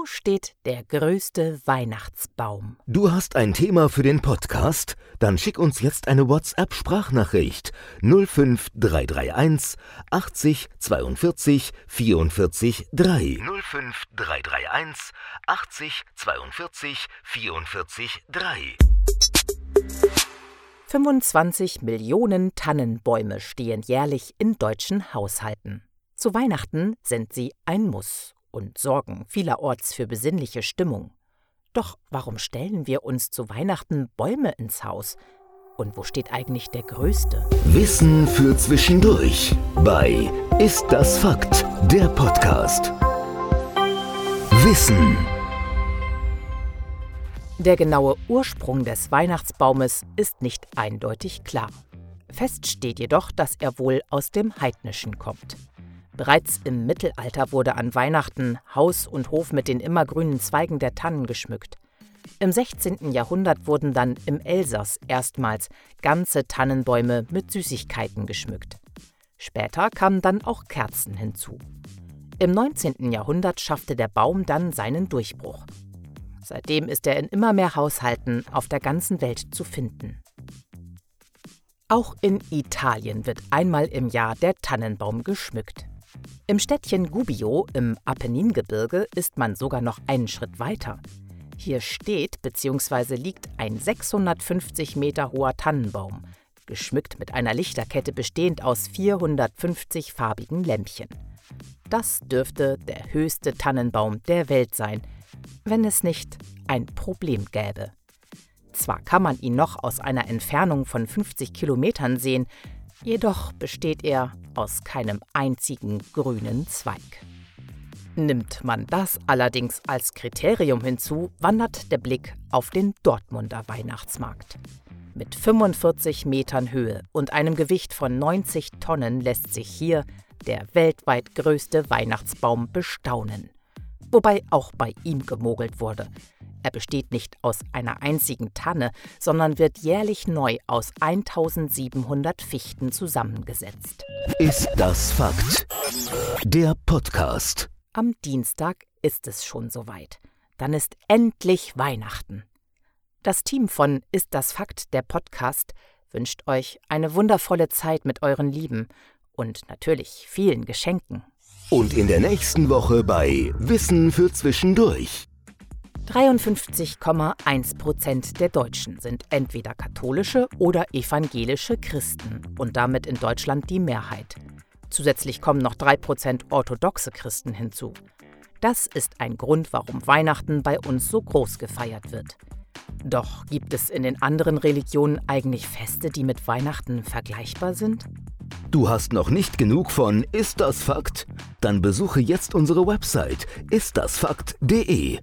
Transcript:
Wo steht der größte Weihnachtsbaum? Du hast ein Thema für den Podcast? Dann schick uns jetzt eine WhatsApp-Sprachnachricht 05331 80 42 44 3. 05331 80 42 44 3. 25 Millionen Tannenbäume stehen jährlich in deutschen Haushalten. Zu Weihnachten sind sie ein Muss und sorgen vielerorts für besinnliche Stimmung. Doch warum stellen wir uns zu Weihnachten Bäume ins Haus? Und wo steht eigentlich der größte? Wissen für zwischendurch bei Ist das Fakt? Der Podcast. Wissen. Der genaue Ursprung des Weihnachtsbaumes ist nicht eindeutig klar. Fest steht jedoch, dass er wohl aus dem Heidnischen kommt. Bereits im Mittelalter wurde an Weihnachten Haus und Hof mit den immergrünen Zweigen der Tannen geschmückt. Im 16. Jahrhundert wurden dann im Elsass erstmals ganze Tannenbäume mit Süßigkeiten geschmückt. Später kamen dann auch Kerzen hinzu. Im 19. Jahrhundert schaffte der Baum dann seinen Durchbruch. Seitdem ist er in immer mehr Haushalten auf der ganzen Welt zu finden. Auch in Italien wird einmal im Jahr der Tannenbaum geschmückt. Im Städtchen Gubbio im Apenningebirge ist man sogar noch einen Schritt weiter. Hier steht bzw. liegt ein 650 Meter hoher Tannenbaum, geschmückt mit einer Lichterkette bestehend aus 450 farbigen Lämpchen. Das dürfte der höchste Tannenbaum der Welt sein, wenn es nicht ein Problem gäbe. Zwar kann man ihn noch aus einer Entfernung von 50 Kilometern sehen, Jedoch besteht er aus keinem einzigen grünen Zweig. Nimmt man das allerdings als Kriterium hinzu, wandert der Blick auf den Dortmunder Weihnachtsmarkt. Mit 45 Metern Höhe und einem Gewicht von 90 Tonnen lässt sich hier der weltweit größte Weihnachtsbaum bestaunen. Wobei auch bei ihm gemogelt wurde. Er besteht nicht aus einer einzigen Tanne, sondern wird jährlich neu aus 1700 Fichten zusammengesetzt. Ist das Fakt? Der Podcast. Am Dienstag ist es schon soweit. Dann ist endlich Weihnachten. Das Team von Ist das Fakt, der Podcast, wünscht euch eine wundervolle Zeit mit euren Lieben und natürlich vielen Geschenken. Und in der nächsten Woche bei Wissen für Zwischendurch. 53,1 Prozent der Deutschen sind entweder katholische oder evangelische Christen und damit in Deutschland die Mehrheit. Zusätzlich kommen noch 3 Prozent orthodoxe Christen hinzu. Das ist ein Grund, warum Weihnachten bei uns so groß gefeiert wird. Doch gibt es in den anderen Religionen eigentlich Feste, die mit Weihnachten vergleichbar sind? Du hast noch nicht genug von Ist das Fakt? Dann besuche jetzt unsere Website istdasfakt.de